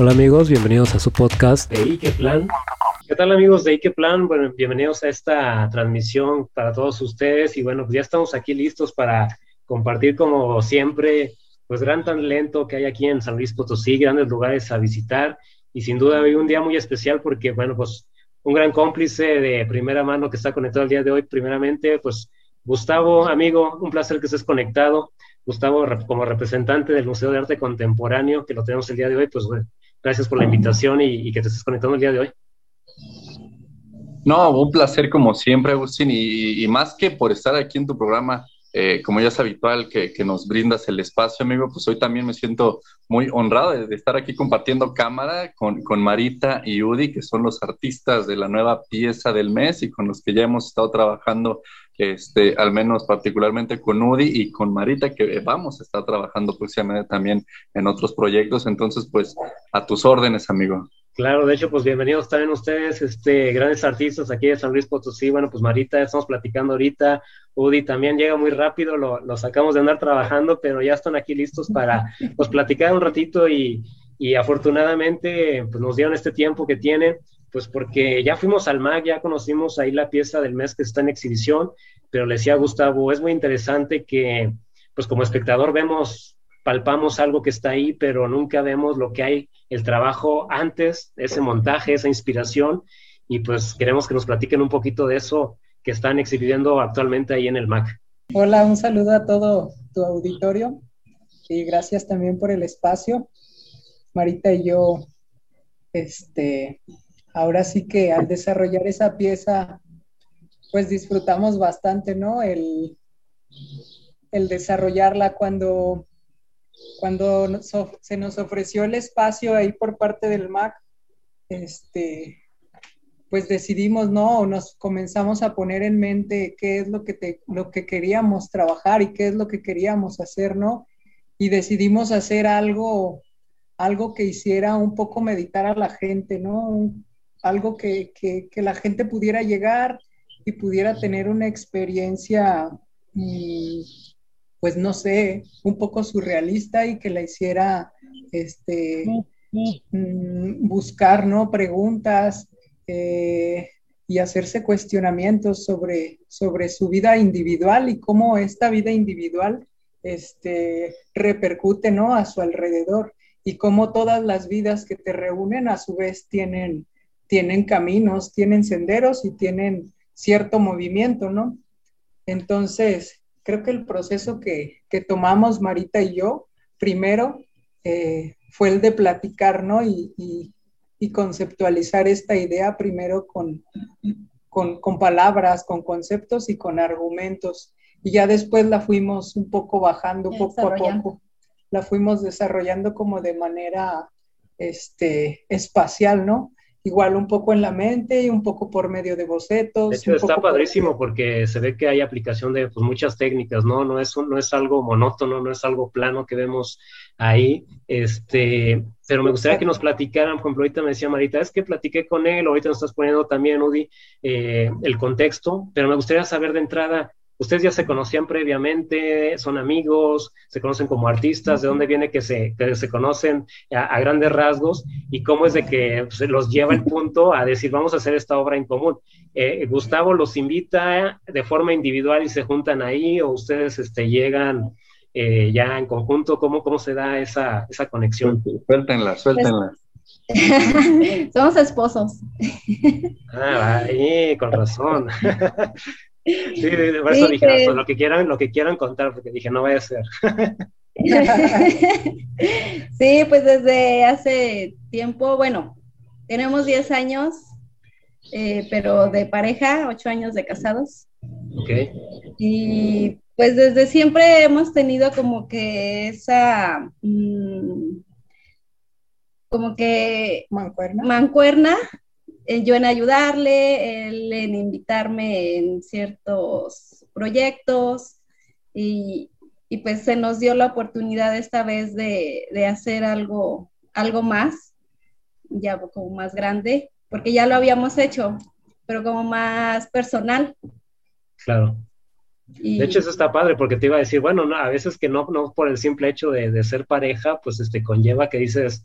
Hola amigos, bienvenidos a su podcast de Ikeplan. ¿Qué tal amigos de Ikeplan? Bueno, bienvenidos a esta transmisión para todos ustedes y bueno, pues ya estamos aquí listos para compartir como siempre, pues gran talento que hay aquí en San Luis Potosí, grandes lugares a visitar y sin duda hoy un día muy especial porque bueno, pues un gran cómplice de primera mano que está conectado el día de hoy, primeramente, pues Gustavo, amigo, un placer que estés conectado. Gustavo, como representante del Museo de Arte Contemporáneo, que lo tenemos el día de hoy, pues bueno, gracias por la invitación y, que te estés conectando el día de hoy. No, un placer como siempre, Agustín, y, más que por estar aquí en tu programa, eh, como ya es habitual que, nos brindas el espacio, amigo, pues hoy también me siento muy honrado de, estar aquí compartiendo cámara con, con, Marita y Udi, que son los artistas de la nueva pieza del mes y con los que ya hemos estado trabajando este, al menos particularmente con Udi y con Marita, que vamos a estar trabajando próximamente también en otros proyectos. Entonces, pues, a tus órdenes, amigo. Claro, de hecho, pues bienvenidos también ustedes, este, grandes artistas aquí de San Luis Potosí. Bueno, pues Marita, estamos platicando ahorita. Udi también llega muy rápido, lo, lo sacamos de andar trabajando, pero ya están aquí listos para pues platicar un ratito y, y afortunadamente pues nos dieron este tiempo que tienen pues porque ya fuimos al MAC, ya conocimos ahí la pieza del mes que está en exhibición, pero le decía a Gustavo, es muy interesante que, pues como espectador vemos, palpamos algo que está ahí, pero nunca vemos lo que hay, el trabajo antes, ese montaje, esa inspiración, y pues queremos que nos platiquen un poquito de eso que están exhibiendo actualmente ahí en el MAC. Hola, un saludo a todo tu auditorio y gracias también por el espacio. Marita y yo este, ahora sí que al desarrollar esa pieza, pues disfrutamos bastante, ¿no? El, desarrollarla cuando, cuando se nos ofreció el espacio ahí por parte del MAC, este, pues decidimos, ¿no? Nos comenzamos a poner en mente qué es lo que, te, lo que queríamos trabajar y qué es lo que queríamos hacer, ¿no? Y decidimos hacer algo, algo que hiciera un poco meditar a la gente, ¿no? Algo que, la gente pudiera llegar y pudiera tener una experiencia, mm, pues no sé, un poco surrealista y que la hiciera este, mm, buscar, ¿no? Preguntas eh, y hacerse cuestionamientos sobre, sobre su vida individual y cómo esta vida individual este, repercute, ¿no? A su alrededor y cómo todas las vidas que te reúnen a su vez tienen tienen caminos, tienen senderos y tienen cierto movimiento, ¿no? Entonces, creo que el proceso que, tomamos Marita y yo, primero, eh, fue el de platicar, ¿no? Y, conceptualizar esta idea primero con, con, palabras, con conceptos y con argumentos. Y ya después la fuimos un poco bajando poco a poco. La fuimos desarrollando como de manera este, espacial, ¿no? Igual un poco en la mente y un poco por medio de bocetos. De hecho, está padrísimo porque se ve que hay aplicación de pues, muchas técnicas, ¿no? No es, no es algo monótono, no es algo plano que vemos ahí. Este, pero me gustaría que nos platicaran, por ejemplo, ahorita me decía Marita, es que platiqué con él, ahorita nos estás poniendo también, Udi, eh, el contexto, pero me gustaría saber de entrada, ustedes ya se conocían previamente, son amigos, se conocen como artistas, de dónde viene que se, se conocen a, grandes rasgos y cómo es de que se los lleva el punto a decir, vamos a hacer esta obra en común. Eh, Gustavo los invita de forma individual y se juntan ahí o ustedes este, llegan eh, ya en conjunto, ¿cómo, cómo se da esa, esa conexión? Suéltenla, suéltenla. Somos esposos. Ah, ahí, con razón. Sí, por eso dije, lo que quieran, lo que quieran contar, porque dije, no vaya a ser. sí, pues desde hace tiempo, bueno, tenemos 10 años, eh, pero de pareja, 8 años de casados. Ok. Y pues desde siempre hemos tenido como que esa, mm, como que mancuerna, mancuerna eh, yo en ayudarle, él en invitarme en ciertos proyectos y, pues se nos dio la oportunidad esta vez de, hacer algo, algo más, ya como más grande, porque ya lo habíamos hecho, pero como más personal. Claro. De hecho, eso está padre, porque te iba a decir, bueno, a veces que no, no por el simple hecho de, de, ser pareja, pues este conlleva que dices,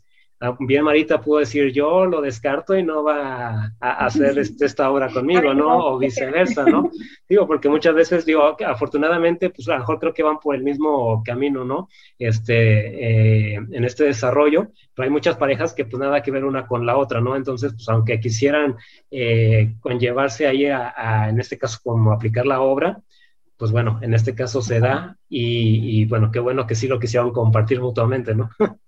bien Marita pudo decir yo lo descarto y no va a, hacer este, esta obra conmigo, ¿no? O viceversa, ¿no? Digo, porque muchas veces digo, afortunadamente, pues a lo mejor creo que van por el mismo camino, ¿no? Este, eh, en este desarrollo, pero hay muchas parejas que pues nada que ver una con la otra, ¿no? Entonces, pues aunque quisieran eh, conllevarse ahí a, en este caso, como aplicar la obra, pues bueno, en este caso se da y, y bueno, qué bueno que sí lo quisieron compartir mutuamente, ¿no?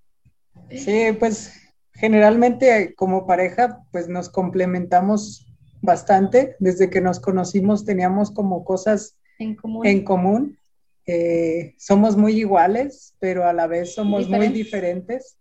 Sí, pues generalmente como pareja, pues nos complementamos bastante. Desde que nos conocimos teníamos como cosas en común. Eh, somos muy iguales, pero a la vez somos muy diferentes.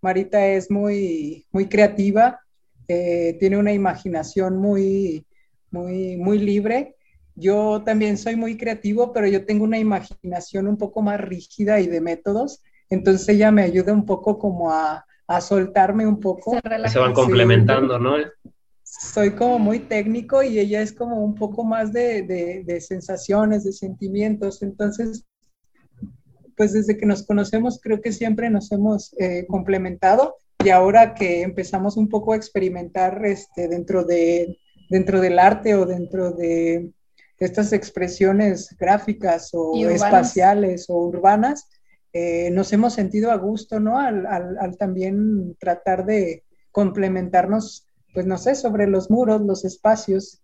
Marita es muy, muy creativa, eh, tiene una imaginación muy, muy, muy libre. Yo también soy muy creativo, pero yo tengo una imaginación un poco más rígida y de métodos. Entonces ella me ayuda un poco como a, soltarme un poco. Se, van complementando, ¿no? Soy como muy técnico y ella es como un poco más de, sensaciones, de sentimientos. Entonces, pues desde que nos conocemos creo que siempre nos hemos eh, complementado y ahora que empezamos un poco a experimentar este, dentro, de, dentro del arte o dentro de estas expresiones gráficas o espaciales o urbanas, eh, nos hemos sentido a gusto, ¿no? Al, también tratar de complementarnos, pues no sé, sobre los muros, los espacios.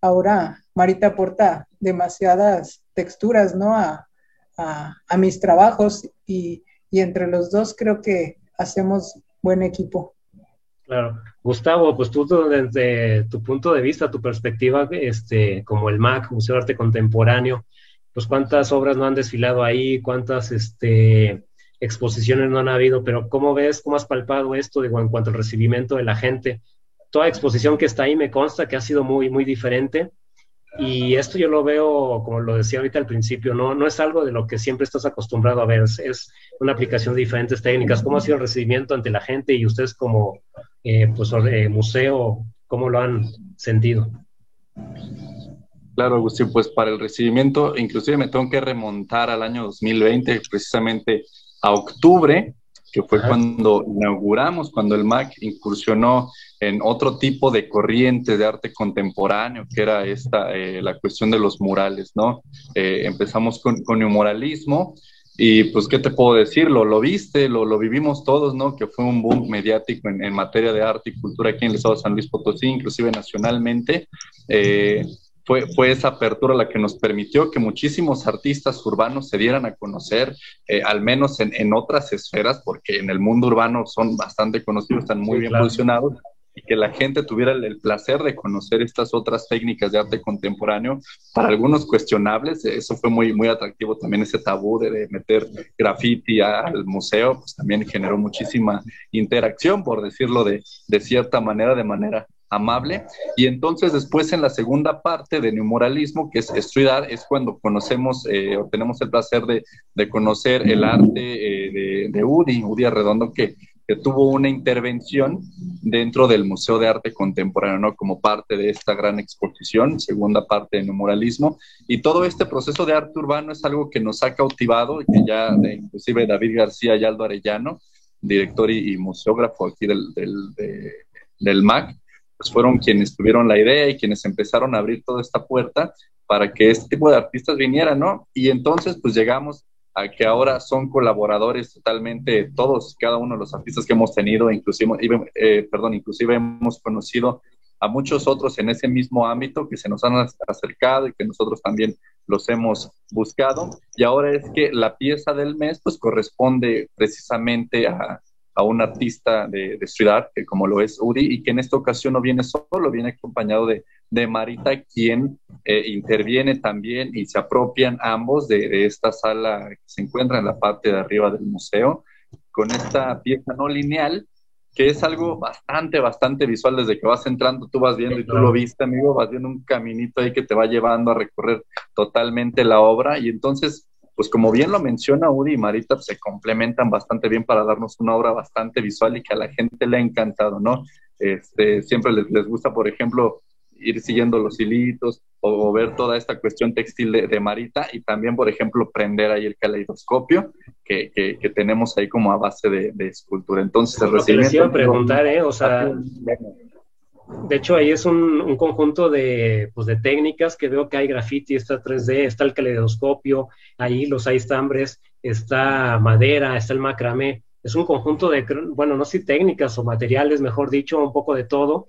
Ahora Marita aporta demasiadas texturas, ¿no? A, mis trabajos y, entre los dos creo que hacemos buen equipo. Claro. Gustavo, pues tú desde tu punto de vista, tu perspectiva, este, como el MAC, Museo de Arte Contemporáneo, pues cuántas obras no han desfilado ahí, cuántas este, exposiciones no han habido, pero ¿cómo ves, cómo has palpado esto digo, en cuanto al recibimiento de la gente? Toda exposición que está ahí me consta que ha sido muy, muy diferente. Y esto yo lo veo, como lo decía ahorita al principio, no, no es algo de lo que siempre estás acostumbrado a ver, es, una aplicación de diferentes técnicas. ¿Cómo ha sido el recibimiento ante la gente y ustedes como eh, pues, eh, museo, cómo lo han sentido? Claro, Agustín, pues para el recibimiento, inclusive me tengo que remontar al año 2020, precisamente a octubre, que fue cuando inauguramos, cuando el MAC incursionó en otro tipo de corriente de arte contemporáneo, que era esta, eh, la cuestión de los murales, ¿no? Eh, empezamos con, con, el muralismo y pues, ¿qué te puedo decir? Lo, lo viste, lo, lo vivimos todos, ¿no? Que fue un boom mediático en, en, materia de arte y cultura aquí en el estado de San Luis Potosí, inclusive nacionalmente. Eh, fue, esa apertura la que nos permitió que muchísimos artistas urbanos se dieran a conocer, eh, al menos en, otras esferas, porque en el mundo urbano son bastante conocidos, están muy bien posicionados, y que la gente tuviera el, placer de conocer estas otras técnicas de arte contemporáneo, para algunos cuestionables, eso fue muy, muy atractivo también ese tabú de, meter graffiti al museo, pues también generó muchísima interacción, por decirlo de, de cierta manera, de manera amable. Y entonces después en la segunda parte de neumoralismo, que es estudiar, es cuando conocemos eh, o tenemos el placer de, conocer el arte eh, de, Udi, Udi Arredondo, que, que, tuvo una intervención dentro del Museo de Arte Contemporáneo, ¿no? Como parte de esta gran exposición, segunda parte de neumoralismo. Y todo este proceso de arte urbano es algo que nos ha cautivado, que ya inclusive David García y Aldo Arellano, director y, museógrafo aquí del, del, del MAC, pues fueron quienes tuvieron la idea y quienes empezaron a abrir toda esta puerta para que este tipo de artistas vinieran, ¿no? Y entonces pues llegamos a que ahora son colaboradores totalmente todos, cada uno de los artistas que hemos tenido, inclusive, eh, perdón, inclusive hemos conocido a muchos otros en ese mismo ámbito que se nos han acercado y que nosotros también los hemos buscado. Y ahora es que la pieza del mes pues corresponde precisamente a, a un artista de, ciudad, que como lo es Uri, y que en esta ocasión no viene solo, viene acompañado de, de Marita, quien eh, interviene también y se apropian ambos de, esta sala que se encuentra en la parte de arriba del museo, con esta pieza no lineal, que es algo bastante, bastante visual. Desde que vas entrando, tú vas viendo y tú lo viste, amigo, vas viendo un caminito ahí que te va llevando a recorrer totalmente la obra. Y entonces pues como bien lo menciona Udi y Marita, pues, se complementan bastante bien para darnos una obra bastante visual y que a la gente le ha encantado, ¿no? Este, siempre les, gusta, por ejemplo, ir siguiendo los hilitos o, ver toda esta cuestión textil de, Marita y también, por ejemplo, prender ahí el caleidoscopio que, que, tenemos ahí como a base de, escultura. Entonces, el recibimiento... iba a preguntar, ¿eh? O sea, de hecho, ahí es un, un conjunto de, pues, de técnicas que veo que hay graffiti, está 3D, está el caleidoscopio, ahí los hay estambres, está madera, está el macramé. Es un conjunto de, bueno, no sé técnicas o materiales, mejor dicho, un poco de todo.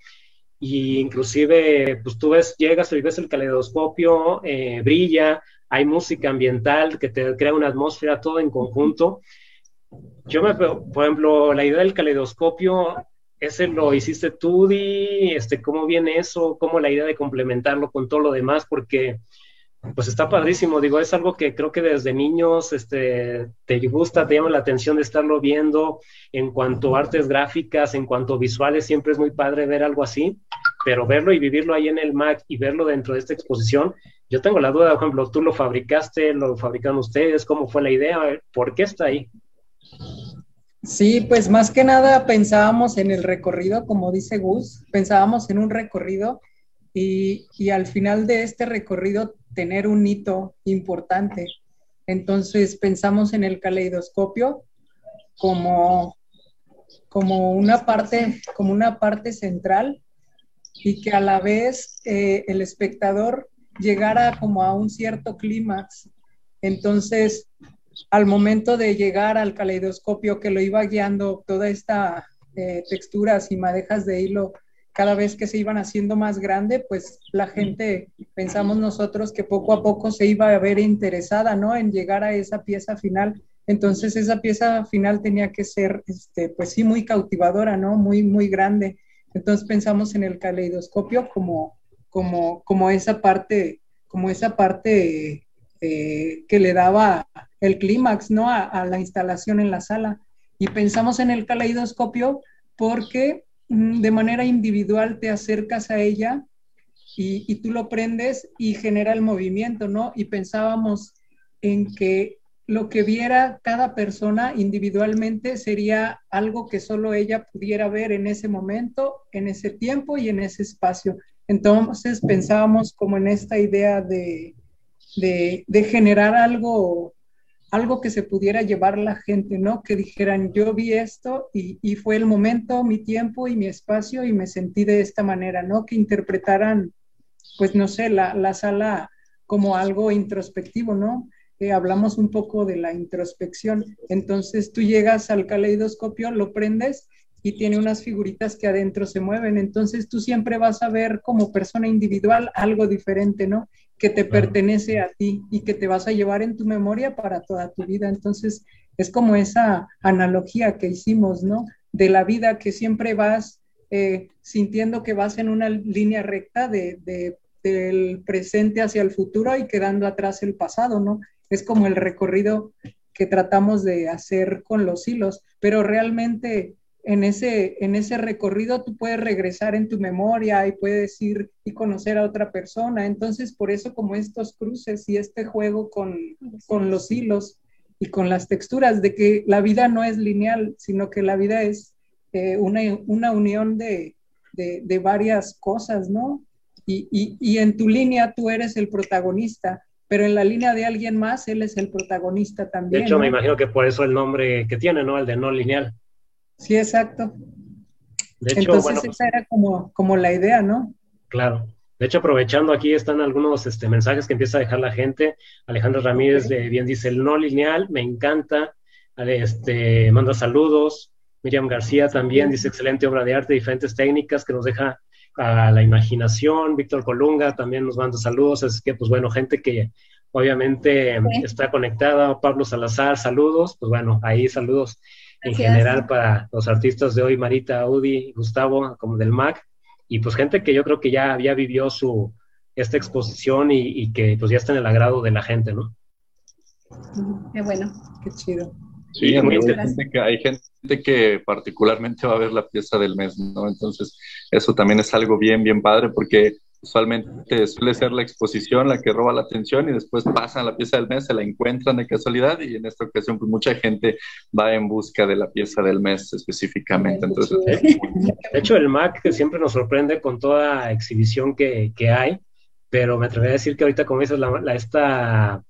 Y inclusive, pues tú ves, llegas y ves el caleidoscopio, eh, brilla, hay música ambiental que te crea una atmósfera, todo en conjunto. Yo me, por ejemplo, la idea del caleidoscopio ese lo hiciste tú, Di, este, ¿cómo viene eso? ¿Cómo la idea de complementarlo con todo lo demás? Porque, pues está padrísimo, digo, es algo que creo que desde niños, este, te gusta, te llama la atención de estarlo viendo en cuanto a artes gráficas, en cuanto a visuales, siempre es muy padre ver algo así, pero verlo y vivirlo ahí en el MAC y verlo dentro de esta exposición, yo tengo la duda, por ejemplo, tú lo fabricaste, lo fabricaron ustedes, ¿cómo fue la idea? ¿Por qué está ahí? Sí, pues más que nada pensábamos en el recorrido, como dice Gus, pensábamos en un recorrido y, al final de este recorrido tener un hito importante. Entonces pensamos en el caleidoscopio como, como, una, parte, como una parte central y que a la vez eh, el espectador llegara como a un cierto clímax. Entonces, al momento de llegar al caleidoscopio que lo iba guiando toda esta eh, texturas y madejas de hilo, cada vez que se iban haciendo más grande, pues la gente, pensamos nosotros que poco a poco se iba a ver interesada, ¿no? En llegar a esa pieza final. Entonces esa pieza final tenía que ser, este, pues sí, muy cautivadora, ¿no? Muy, muy grande. Entonces pensamos en el caleidoscopio como, como, como esa parte, como esa parte eh, que le daba el clímax, ¿no? A, la instalación en la sala. Y pensamos en el caleidoscopio porque mm, de manera individual te acercas a ella y, y, tú lo prendes y genera el movimiento, ¿no? Y pensábamos en que lo que viera cada persona individualmente sería algo que solo ella pudiera ver en ese momento, en ese tiempo y en ese espacio. Entonces pensábamos como en esta idea de, de, generar algo algo que se pudiera llevar la gente, ¿no? Que dijeran, yo vi esto y, fue el momento, mi tiempo y mi espacio y me sentí de esta manera, ¿no? Que interpretaran, pues no sé, la, sala como algo introspectivo, ¿no? Eh, hablamos un poco de la introspección. Entonces tú llegas al caleidoscopio, lo prendes y tiene unas figuritas que adentro se mueven. Entonces tú siempre vas a ver como persona individual algo diferente, ¿no? Que te pertenece a ti y que te vas a llevar en tu memoria para toda tu vida. Entonces es como esa analogía que hicimos, ¿no? De la vida que siempre vas eh, sintiendo que vas en una línea recta de, del presente hacia el futuro y quedando atrás el pasado, ¿no? Es como el recorrido que tratamos de hacer con los hilos, pero realmente en ese, en ese recorrido tú puedes regresar en tu memoria y puedes ir y conocer a otra persona. Entonces, por eso como estos cruces y este juego con, los hilos y con las texturas, de que la vida no es lineal, sino que la vida es eh, una, unión de, varias cosas, ¿no? Y, y en tu línea tú eres el protagonista, pero en la línea de alguien más, él es el protagonista también. De hecho, me imagino que por eso el nombre que tiene, ¿no? El de no lineal. Sí, exacto. De hecho, Entonces esa era como, como la idea, ¿no? Claro. De hecho, aprovechando aquí están algunos este, mensajes que empieza a dejar la gente. Alejandro Ramírez de bien dice el no lineal, me encanta. Este, manda saludos. Miriam García también dice excelente obra de arte, diferentes técnicas que nos deja a la imaginación. Víctor Colunga también nos manda saludos. Así que, pues bueno, gente que obviamente está conectada. Pablo Salazar, saludos. Pues bueno, ahí saludos en general para los artistas de hoy, Marita, Audi, Gustavo, como del MAC, y pues gente que yo creo que ya, había vivió su, esta exposición y, que pues ya está en el agrado de la gente, ¿no? Qué bueno, qué chido. Sí, hay gente, que, hay gente que particularmente va a ver la pieza del mes, ¿no? Entonces, eso también es algo bien, bien padre, porque Usualmente suele ser la exposición la que roba la atención y después pasan la pieza del mes, se la encuentran de casualidad y en esta ocasión pues mucha gente va en busca de la pieza del mes específicamente. Entonces, de hecho, el MAC siempre nos sorprende con toda exhibición que, que hay, pero me atrevería a decir que ahorita, como dices, la, esta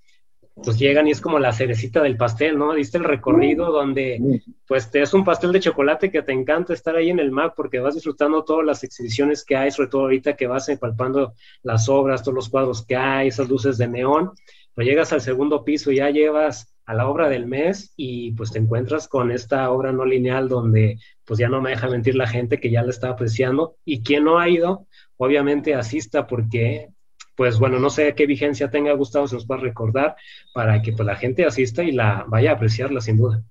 pues llegan y es como la cerecita del pastel, ¿no? Diste el recorrido donde pues te es un pastel de chocolate que te encanta estar ahí en el MAC porque vas disfrutando todas las exhibiciones que hay, sobre todo ahorita que vas palpando las obras, todos los cuadros que hay, esas luces de neón, pero llegas al segundo piso y ya llevas a la obra del mes y pues te encuentras con esta obra no lineal donde pues ya no me deja mentir la gente que ya la está apreciando y quien no ha ido, obviamente asista porque pues bueno, no sé qué vigencia tenga Gustavo, se nos va a recordar para que pues, la gente asista y la vaya a apreciarla sin duda.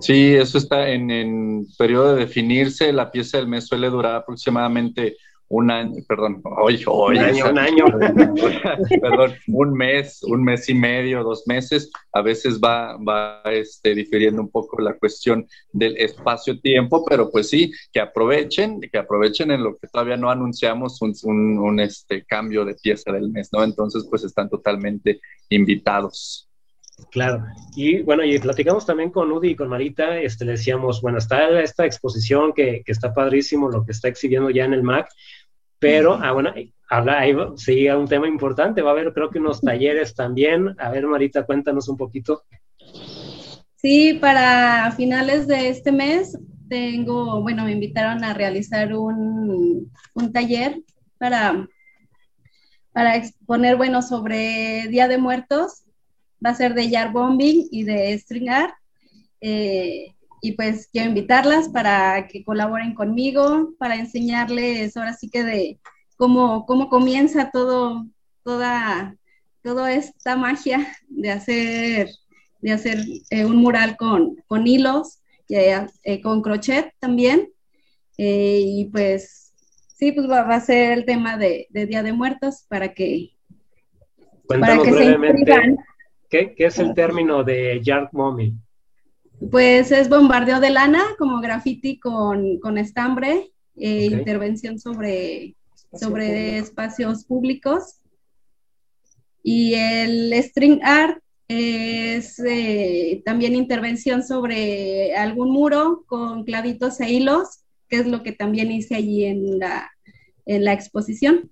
Sí, eso está en, en periodo de definirse. La pieza del mes suele durar aproximadamente un año, perdón, hoy, hoy, un año, un año. perdón, un mes, un mes y medio, dos meses, a veces va, va este, difiriendo un poco la cuestión del espacio-tiempo, pero pues sí, que aprovechen, que aprovechen en lo que todavía no anunciamos un, un, un este, cambio de pieza del mes, ¿no? Entonces, pues están totalmente invitados. Claro, y bueno, y platicamos también con Udi y con Marita, este, le decíamos, bueno, está esta exposición que, que, está padrísimo, lo que está exhibiendo ya en el MAC, pero, ah, bueno, habla, ahí sigue un tema importante, va a haber creo que unos talleres también. A ver, Marita, cuéntanos un poquito. Sí, para finales de este mes tengo, bueno, me invitaron a realizar un, un taller para, para exponer, bueno, sobre Día de Muertos. Va a ser de Yard Bombing y de String Art. Eh, y pues quiero invitarlas para que colaboren conmigo, para enseñarles ahora sí que de cómo, cómo comienza todo, toda, toda esta magia de hacer, de hacer eh, un mural con, con hilos, eh, con crochet también. Eh, y pues sí, pues va, a ser el tema de, Día de Muertos para que, para que se ¿qué, ¿qué, es el término de Yard Mommy? Pues es bombardeo de lana, como graffiti con, con estambre, e intervención sobre, sobre espacios públicos. Y el string art es eh, también intervención sobre algún muro con clavitos e hilos, que es lo que también hice allí en la, en la exposición.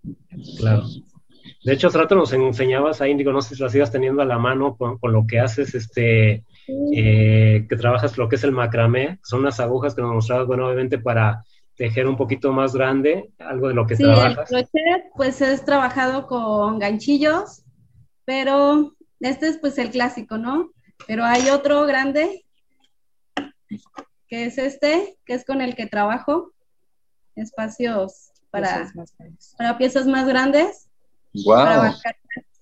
Claro. De hecho, hace rato nos enseñabas ahí, digo, no sé si lo sigas teniendo a la mano con, con lo que haces, este, eh, que trabajas lo que es el macramé, son unas agujas que nos mostrabas, bueno, obviamente para tejer un poquito más grande, algo de lo que trabajas. El crochet, pues es trabajado con ganchillos, pero este es pues el clásico, ¿no? Pero hay otro grande, que es este, que es con el que trabajo, espacios para, para piezas más grandes. Wow.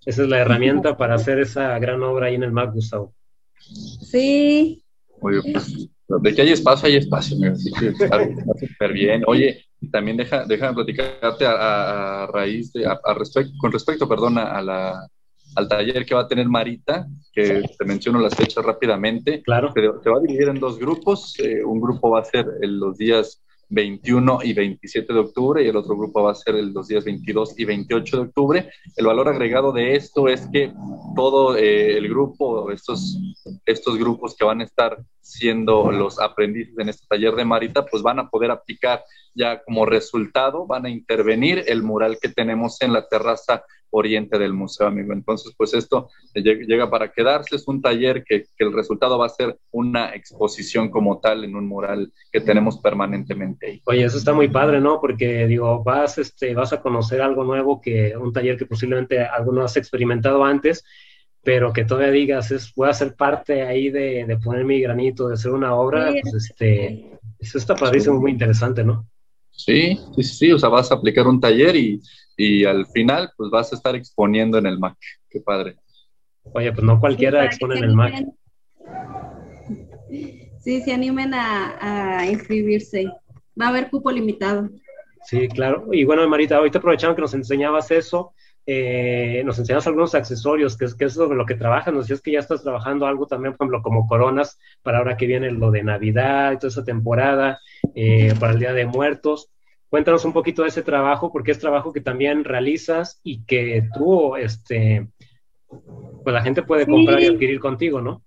Esa es la herramienta para hacer esa gran obra ahí en el Mac, Gustavo. Sí. Oye, pues, de que hay espacio, hay espacio, así que está súper bien. Oye, también deja, déjame platicarte a, raíz de, a, respecto, con respecto, perdón, a la, al taller que va a tener Marita, que te menciono las fechas rápidamente. Claro. Se, va a dividir en dos grupos. Eh, un grupo va a ser en los días 21 y 27 de octubre y el otro grupo va a ser el, los días 22 y 28 de octubre. El valor agregado de esto es que todo eh, el grupo, estos, estos grupos que van a estar siendo los aprendices en este taller de Marita, pues van a poder aplicar ya como resultado, van a intervenir el mural que tenemos en la terraza oriente del museo, amigo. Entonces, pues esto llega para quedarse, es un taller que, el resultado va a ser una exposición como tal en un mural que tenemos permanentemente ahí. Oye, eso está muy padre, ¿no? Porque digo, vas, este, vas a conocer algo nuevo que un taller que posiblemente alguno has experimentado antes, pero que todavía digas, es, voy a ser parte ahí de, de poner mi granito, de hacer una obra, pues este, eso está padrísimo, muy interesante, ¿no? Sí, sí, sí, o sea, vas a aplicar un taller y, y al final, pues vas a estar exponiendo en el Mac. Qué padre. Oye, pues no cualquiera expone en el Mac. Sí, se animen a, a, inscribirse. Va a haber cupo limitado. Sí, claro. Y bueno, Marita, ahorita aprovechando que nos enseñabas eso, eh, nos enseñas algunos accesorios, que es, que es sobre lo que trabajas, nos decías que ya estás trabajando algo también, por ejemplo, como coronas, para ahora que viene lo de Navidad y toda esa temporada, eh, para el Día de Muertos. cuéntanos un poquito de ese trabajo, porque es trabajo que también realizas y que tú, este, pues la gente puede comprar y adquirir contigo, ¿no?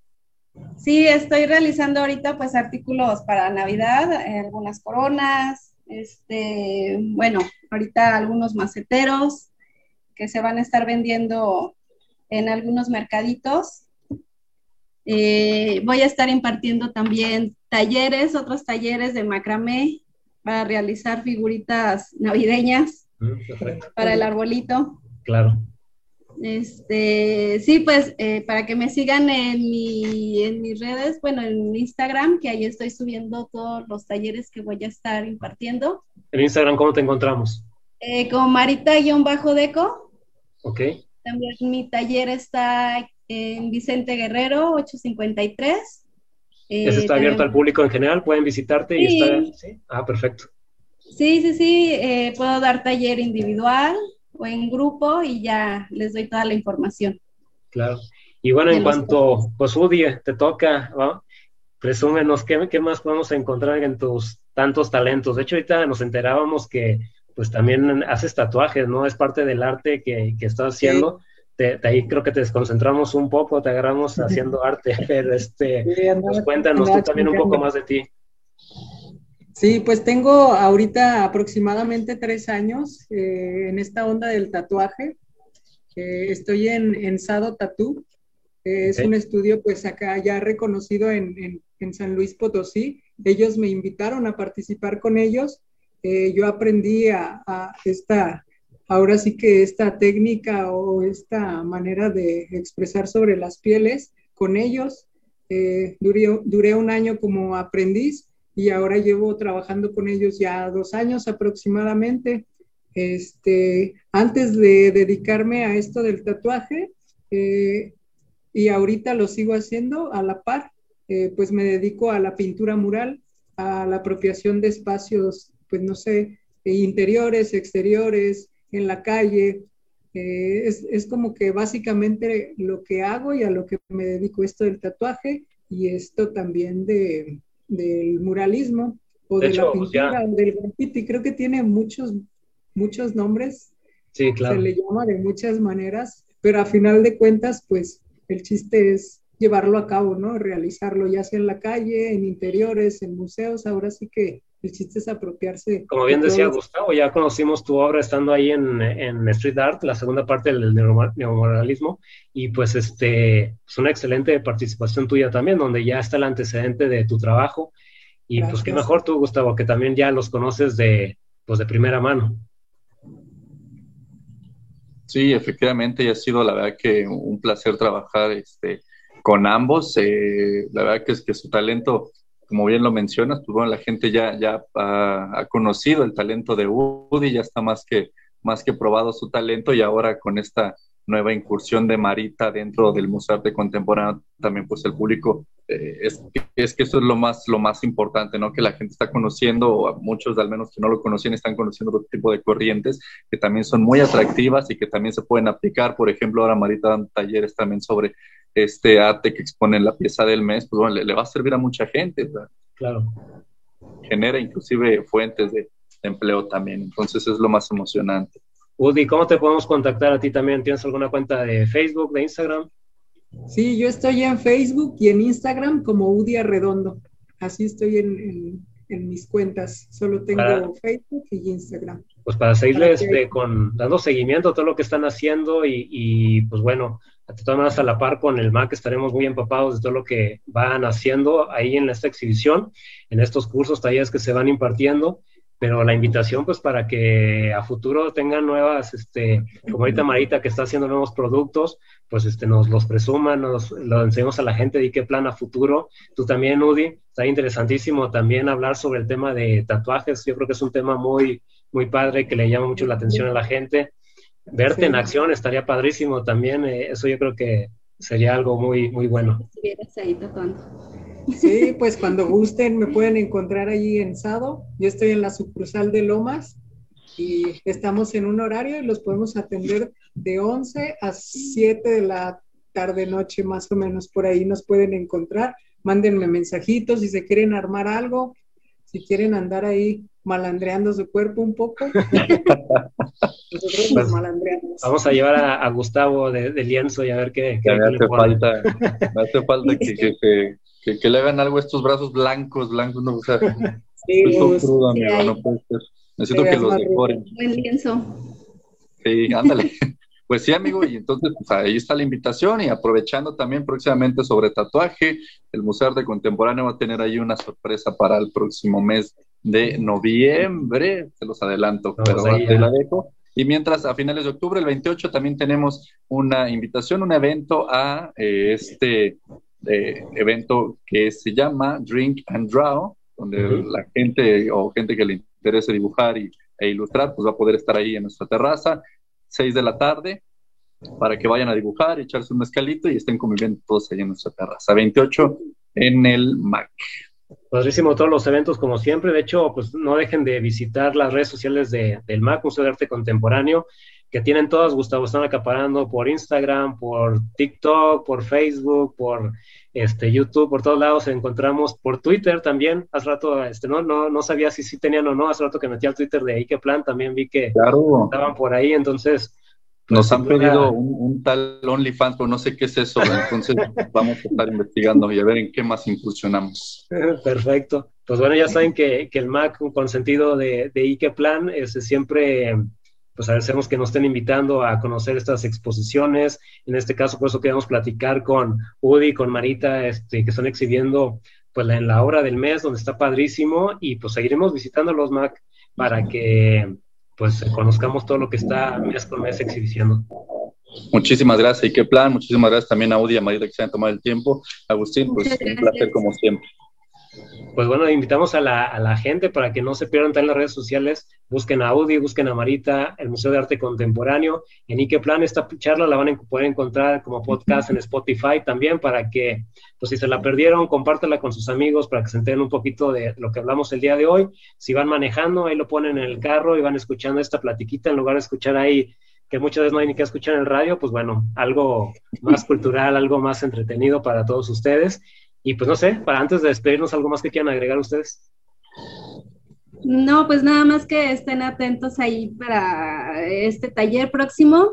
Sí, estoy realizando ahorita pues artículos para Navidad, eh, algunas coronas, este, bueno, ahorita algunos maceteros que se van a estar vendiendo en algunos mercaditos. Eh, voy a estar impartiendo también talleres, otros talleres de macramé para realizar figuritas navideñas mm, para el arbolito. Claro. Este, sí, pues eh, para que me sigan en, mi, en mis redes, bueno, en Instagram, que ahí estoy subiendo todos los talleres que voy a estar impartiendo. En Instagram, ¿cómo te encontramos? Eh, con Marita-Deco. Ok. También mi taller está en Vicente Guerrero, 853. Eh, está abierto al público en general? ¿Pueden visitarte? Y está... ¿Sí? Ah, perfecto. Sí, sí, sí. Eh, puedo dar taller individual o en grupo y ya les doy toda la información. Claro. Y bueno, en cuanto, pues Udi, te toca, ¿no? presúmenos, ¿qué, ¿qué, más podemos encontrar en tus tantos talentos? De hecho, ahorita nos enterábamos que pues también haces tatuajes, ¿no? Es parte del arte que, que estás haciendo. De, ahí creo que te desconcentramos un poco, te agarramos haciendo arte, pero este, pues cuéntanos tú también un poco más de ti. Sí, pues tengo ahorita aproximadamente tres años eh, en esta onda del tatuaje. Eh, estoy en, en Sado Tattoo. es un estudio pues acá ya reconocido en, en, San Luis Potosí. Ellos me invitaron a participar con ellos. Eh, yo aprendí a, a, esta, ahora sí que esta técnica o esta manera de expresar sobre las pieles con ellos. duré, duré un año como aprendiz y ahora llevo trabajando con ellos ya dos años aproximadamente. Este, antes de dedicarme a esto del tatuaje, eh, y ahorita lo sigo haciendo a la par, eh, pues me dedico a la pintura mural, a la apropiación de espacios, pues no sé, interiores, exteriores, en la calle. Eh, es, es como que básicamente lo que hago y a lo que me dedico esto del tatuaje y esto también de, del muralismo o de, la pintura o del graffiti. Creo que tiene muchos, muchos nombres. Sí, claro. Se le llama de muchas maneras, pero a final de cuentas, pues el chiste es llevarlo a cabo, ¿no? Realizarlo ya sea en la calle, en interiores, en museos. Ahora sí que el chiste es apropiarse. Como bien decía Gustavo, ya conocimos tu obra estando ahí en, en, Street Art, la segunda parte del neomoralismo, y pues este, es una excelente participación tuya también, donde ya está el antecedente de tu trabajo, y pues qué mejor tú, Gustavo, que también ya los conoces de, pues de primera mano. Sí, efectivamente, y ha sido la verdad que un placer trabajar este, con ambos. Eh, la verdad que es que su talento como bien lo mencionas, pues bueno, la gente ya, ya ha, conocido el talento de Woody, ya está más que, más que probado su talento y ahora con esta nueva incursión de Marita dentro del Museo de Contemporáneo, también pues el público, eh, es, es, que eso es lo más, lo más importante, ¿no? Que la gente está conociendo, o muchos al menos que no lo conocían, están conociendo otro tipo de corrientes que también son muy atractivas y que también se pueden aplicar. Por ejemplo, ahora Marita dan talleres también sobre este arte que expone la pieza del mes, pues bueno, le, va a servir a mucha gente. Claro. Genera inclusive fuentes de, empleo también, entonces es lo más emocionante. Udi, ¿cómo te podemos contactar a ti también? ¿Tienes alguna cuenta de Facebook, de Instagram? Sí, yo estoy en Facebook y en Instagram como Udi Arredondo. Así estoy en, mis cuentas. Solo tengo Facebook y Instagram. Pues para seguirles este, con, dando seguimiento a todo lo que están haciendo y, y pues bueno, de todas maneras a la par con el MAC estaremos muy empapados de todo lo que van haciendo ahí en esta exhibición, en estos cursos, talleres que se van impartiendo, pero la invitación pues para que a futuro tengan nuevas, este, como ahorita Marita que está haciendo nuevos productos, pues este, nos los presuman, nos lo enseñemos a la gente de qué plan a futuro. Tú también, Udi, está interesantísimo también hablar sobre el tema de tatuajes, yo creo que es un tema muy, muy padre que le llama mucho la atención a la gente verte en acción estaría padrísimo también. Eh, eso yo creo que sería algo muy, muy bueno. Sí, pues cuando gusten me pueden encontrar allí en Sado. Yo estoy en la sucursal de Lomas y estamos en un horario y los podemos atender de 11 a 7 de la tarde, noche, más o menos. Por ahí nos pueden encontrar. Mándenme mensajitos si se quieren armar algo, si quieren andar ahí malandreando su cuerpo un poco. Nosotros nos malandreamos. Vamos a llevar a, Gustavo de, lienzo y a ver qué, qué me, hace falta, me hace falta que, que, le hagan algo a estos brazos blancos, blancos, no, o sea, sí, crudo, amigo, no puede ser. Necesito que los decoren. Buen lienzo. Sí, ándale. Pues sí, amigo, y entonces pues, ahí está la invitación y aprovechando también próximamente sobre tatuaje, el Museo de Contemporáneo va a tener ahí una sorpresa para el próximo mes de noviembre, se los adelanto, pero ahí la dejo. Y mientras a finales de octubre, el 28, también tenemos una invitación, un evento a eh, este eh, evento que se llama Drink and Draw, donde la gente o gente que le interese dibujar y, e ilustrar, pues va a poder estar ahí en nuestra terraza. 6 de la tarde, para que vayan a dibujar, echarse un escalito y estén conviviendo todos ahí en nuestra terraza. 28 en el MAC. Padrísimo todos los eventos, como siempre. De hecho, pues no dejen de visitar las redes sociales de, del MAC, Museo de Arte Contemporáneo, que tienen todas, Gustavo, están acaparando por Instagram, por TikTok, por Facebook, por este, YouTube, por todos lados. Encontramos, por Twitter también, hace rato, este, no, no, no sabía si sí tenían o no, hace rato que metí al Twitter de Ike Plan, también vi que estaban por ahí, entonces... Nos han pedido un, tal OnlyFans, pero no sé qué es eso, entonces vamos a estar investigando y a ver en qué más incursionamos. Perfecto. Pues bueno, ya saben que, que el Mac, con sentido de, de Ike Plan, es siempre pues agradecemos que nos estén invitando a conocer estas exposiciones. En este caso, por eso queremos platicar con Udi, con Marita, este, que están exhibiendo pues en la hora del mes, donde está padrísimo, y pues seguiremos visitando los MAC para que pues conozcamos todo lo que está mes con mes exhibiendo. Muchísimas gracias. ¿Y qué plan? Muchísimas gracias también a Udi y a Marita que se han tomado el tiempo. Agustín, pues un placer como siempre pues bueno, invitamos a la, gente para que no se pierdan en las redes sociales, busquen a Audi, busquen a Marita, el Museo de Arte Contemporáneo, en Ike Plan, esta charla la van a poder encontrar como podcast en Spotify también para que, pues si se la perdieron, compártela con sus amigos para que se enteren un poquito de lo que hablamos el día de hoy. Si van manejando, ahí lo ponen en el carro y van escuchando esta platiquita en lugar de escuchar ahí que muchas veces no hay ni que escuchar en el radio, pues bueno, algo más cultural, algo más entretenido para todos ustedes. Y pues no sé, para antes de despedirnos, ¿algo más que quieran agregar ustedes? No, pues nada más que estén atentos ahí para este taller próximo.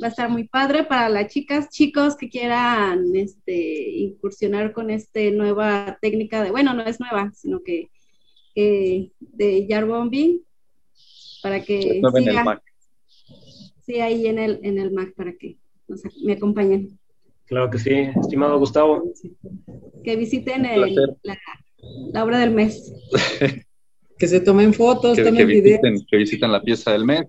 Va a estar muy padre para las chicas, chicos que quieran este, incursionar con esta nueva técnica de, bueno, no es nueva, sino que, de Yarbombi, para que siga, sí, ahí en el, en el Mac, para que me acompañen. Claro que sí, estimado Gustavo. Que visiten la, obra del mes. que se tomen fotos, que, tomen videos. que visiten la pieza del mes.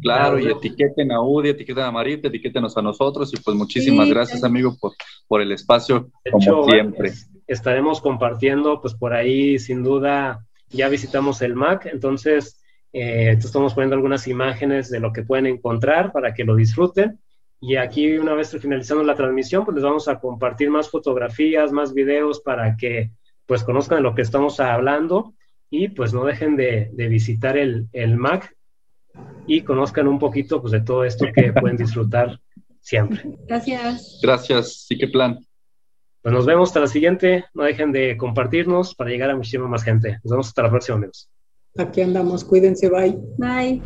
Claro, y etiqueten a Udi, etiqueten a Marita, etiquetenos a nosotros y pues muchísimas gracias, amigo, por, por el espacio, como siempre. estaremos compartiendo, pues por ahí, sin duda, ya visitamos el MAC, entonces eh, estamos poniendo algunas imágenes de lo que pueden encontrar para que lo disfruten. Y aquí, una vez finalizando la transmisión, pues les vamos a compartir más fotografías, más videos para que pues conozcan de lo que estamos hablando y pues no dejen de, visitar el, el, MAC y conozcan un poquito pues de todo esto que pueden disfrutar siempre. Gracias. Gracias, sí que plan. Pues nos vemos hasta la siguiente. No dejen de compartirnos para llegar a muchísima más gente. Nos vemos hasta la próxima, amigos. Aquí andamos, cuídense, bye. Bye.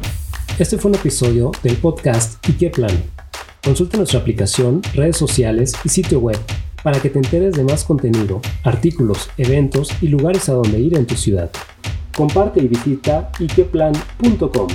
Este fue un episodio del podcast ¿Y qué plan? Consulta nuestra aplicación, redes sociales y sitio web para que te enteres de más contenido, artículos, eventos y lugares a donde ir en tu ciudad. Comparte y visita ikeplan.com.